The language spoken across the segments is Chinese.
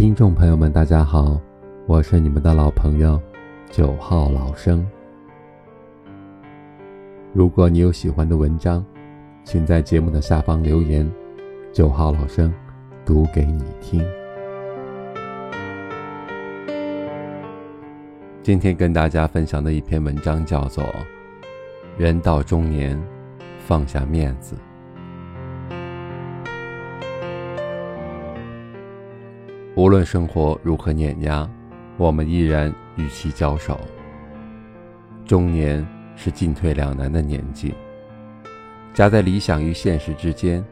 听众朋友们，大家好，我是你们的老朋友九号老生。如果你有喜欢的文章，请在节目的下方留言，九号老生读给你听。今天跟大家分享的一篇文章叫做《人到中年，放下面子》。无论生活如何碾压，我们依然与其交手。中年是进退两难的年纪，夹在理想与现实之间，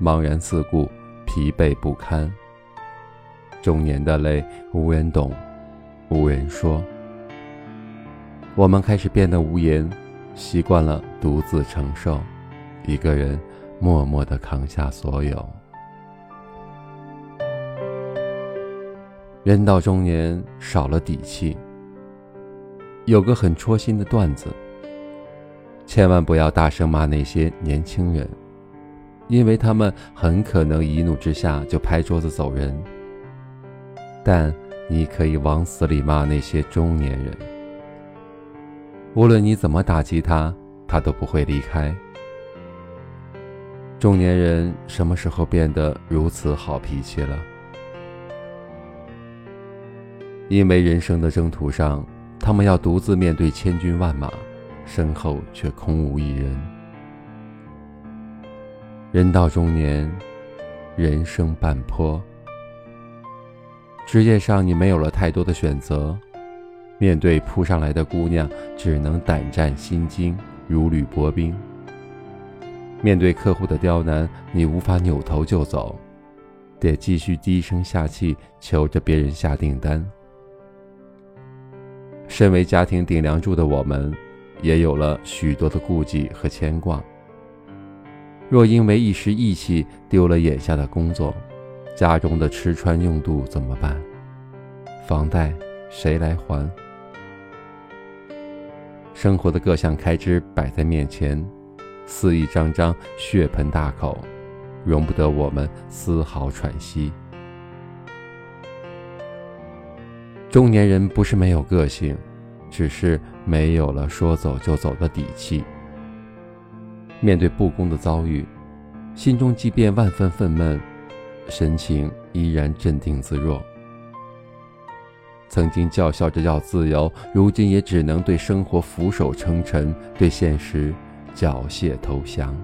茫然四顾，疲惫不堪。中年的泪无人懂，无人说。我们开始变得无言，习惯了独自承受，一个人默默地扛下所有。人到中年，少了底气。有个很戳心的段子：千万不要大声骂那些年轻人，因为他们很可能一怒之下就拍桌子走人。但你可以往死里骂那些中年人，无论你怎么打击他，他都不会离开。中年人什么时候变得如此好脾气了？因为人生的征途上，他们要独自面对千军万马，身后却空无一人。人到中年，人生半坡。职业上你没有了太多的选择，面对扑上来的姑娘，只能胆战心惊，如履薄冰。面对客户的刁难，你无法扭头就走，得继续低声下气求着别人下订单。身为家庭顶梁柱的我们，也有了许多的顾忌和牵挂。若因为一时义气丢了眼下的工作，家中的吃穿用度怎么办？房贷谁来还？生活的各项开支摆在面前，似一张张血盆大口，容不得我们丝毫喘息。中年人不是没有个性，只是没有了说走就走的底气。面对不公的遭遇，心中即便万分愤懑，神情依然镇定自若。曾经叫嚣着要自由，如今也只能对生活俯首称臣，对现实缴械投降。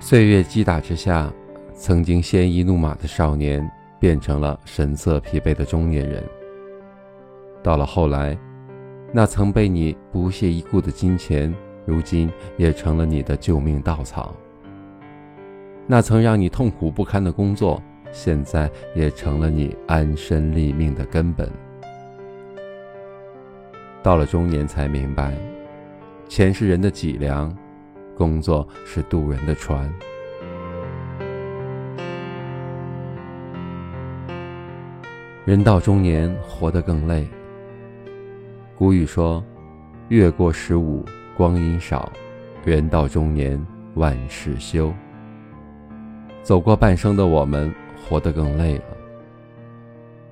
岁月击打之下，曾经鲜衣怒马的少年。变成了神色疲惫的中年人。到了后来，那曾被你不屑一顾的金钱，如今也成了你的救命稻草；那曾让你痛苦不堪的工作，现在也成了你安身立命的根本。到了中年，才明白，钱是人的脊梁，工作是渡人的船。人到中年，活得更累。古语说：“月过十五，光阴少；人到中年，万事休。”走过半生的我们，活得更累了。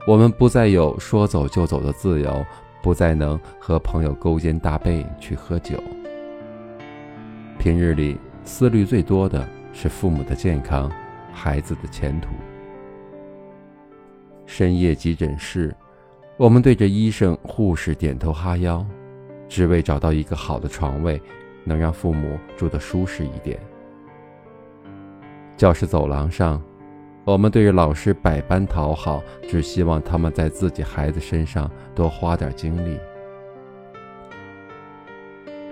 我们不再有说走就走的自由，不再能和朋友勾肩搭背去喝酒。平日里思虑最多的是父母的健康，孩子的前途。深夜急诊室，我们对着医生、护士点头哈腰，只为找到一个好的床位，能让父母住得舒适一点。教室走廊上，我们对着老师百般讨好，只希望他们在自己孩子身上多花点精力。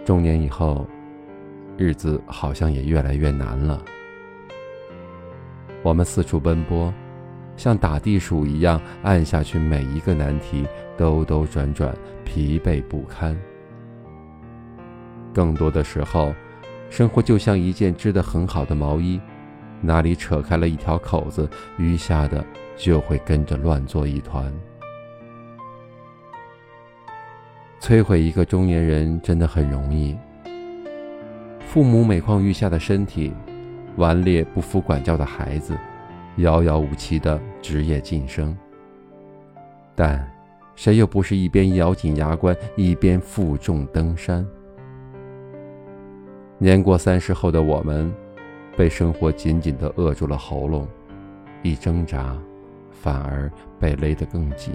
中年以后，日子好像也越来越难了。我们四处奔波。像打地鼠一样按下去，每一个难题兜兜转转，疲惫不堪。更多的时候，生活就像一件织得很好的毛衣，哪里扯开了一条口子，余下的就会跟着乱作一团。摧毁一个中年人真的很容易。父母每况愈下的身体，顽劣不服管教的孩子。遥遥无期的职业晋升。但，谁又不是一边咬紧牙关，一边负重登山？年过三十后的我们，被生活紧紧地扼住了喉咙，一挣扎，反而被勒得更紧。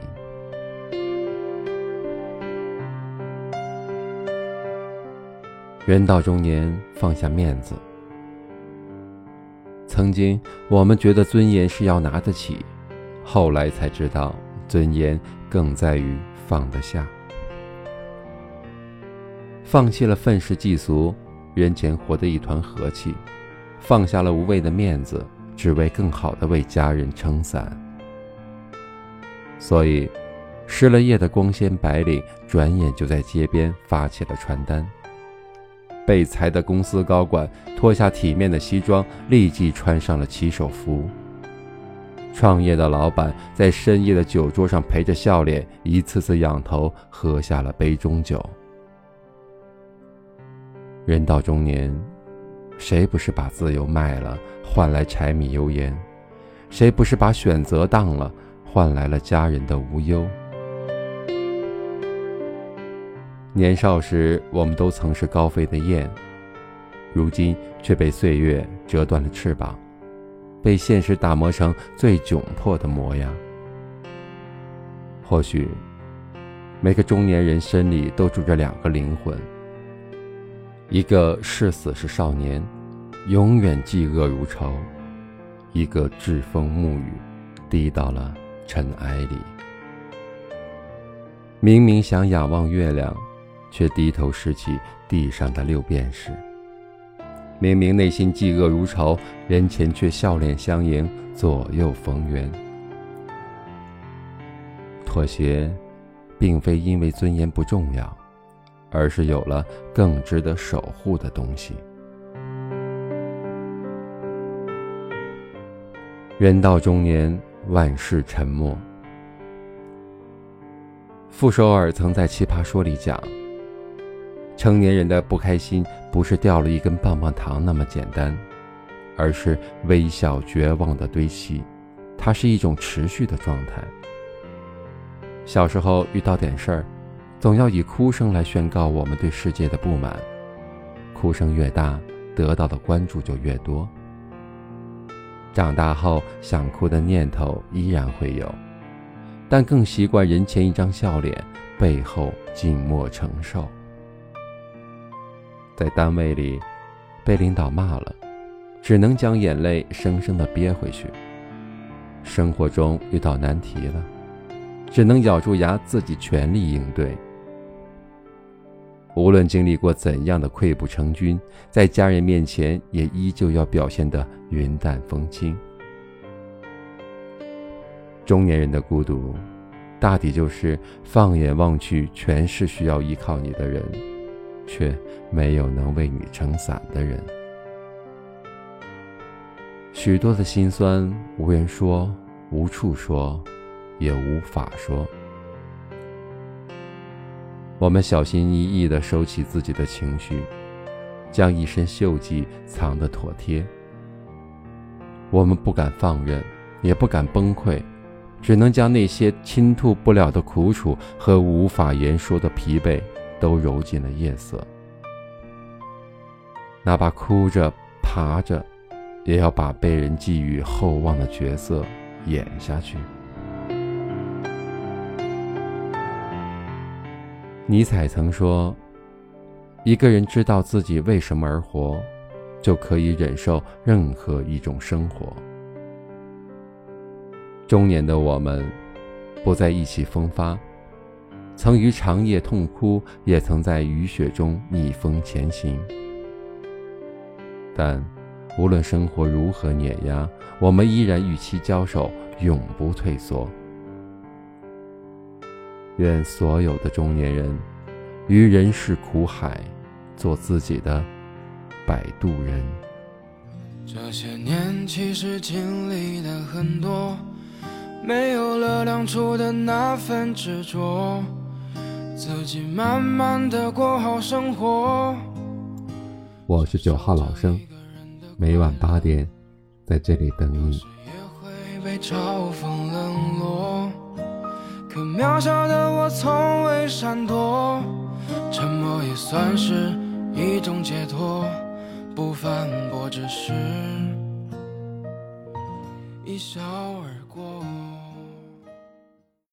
人到中年，放下面子。曾经我们觉得尊严是要拿得起，后来才知道，尊严更在于放得下。放弃了愤世嫉俗。人前活得一团和气，放下了无谓的面子，只为更好的为家人撑伞。所以，失了业的光鲜白领，转眼就在街边发起了传单。被裁的公司高管脱下体面的西装，立即穿上了骑手服。创业的老板在深夜的酒桌上陪着笑脸，一次次仰头喝下了杯中酒。人到中年，谁不是把自由卖了换来柴米油盐？谁不是把选择当了换来了家人的无忧？年少时，我们都曾是高飞的雁，如今却被岁月折断了翅膀，被现实打磨成最窘迫的模样。或许，每个中年人身里都住着两个灵魂。一个是死是少年，永远嫉恶如仇；一个栉风沐雨，低到了尘埃里。明明想仰望月亮，却低头拾起地上的六便士。明明内心嫉恶如仇，人前却笑脸相迎，左右逢源。妥协，并非因为尊严不重要。而是有了更值得守护的东西。人到中年，万事沉默。傅首尔曾在《奇葩说》里讲：“成年人的不开心，不是掉了一根棒棒糖那么简单，而是微笑绝望的堆砌，它是一种持续的状态。小时候遇到点事儿。”总要以哭声来宣告我们对世界的不满，哭声越大，得到的关注就越多。长大后想哭的念头依然会有，但更习惯人前一张笑脸，背后静默承受。在单位里，被领导骂了，只能将眼泪生生的憋回去。生活中遇到难题了，只能咬住牙自己全力应对。无论经历过怎样的溃不成军，在家人面前也依旧要表现得云淡风轻。中年人的孤独，大抵就是放眼望去全是需要依靠你的人，却没有能为你撑伞的人。许多的心酸，无人说，无处说，也无法说。我们小心翼翼地收起自己的情绪，将一身锈迹藏得妥帖。我们不敢放任，也不敢崩溃，只能将那些倾吐不了的苦楚和无法言说的疲惫，都揉进了夜色。哪怕哭着、爬着，也要把被人寄予厚望的角色演下去。尼采曾说：“一个人知道自己为什么而活，就可以忍受任何一种生活。”中年的我们，不再意气风发，曾于长夜痛哭，也曾在雨雪中逆风前行。但无论生活如何碾压，我们依然与其交手，永不退缩。愿所有的中年人，于人世苦海，做自己的摆渡人。这些年其实经历了很多，没有了当初的那份执着，自己慢慢的过好生活。我是九号老生，每晚八点在这里等你。被嘲讽冷落，可渺小的我从未闪躲，沉默也算是一种解脱，不反驳只是一笑而过。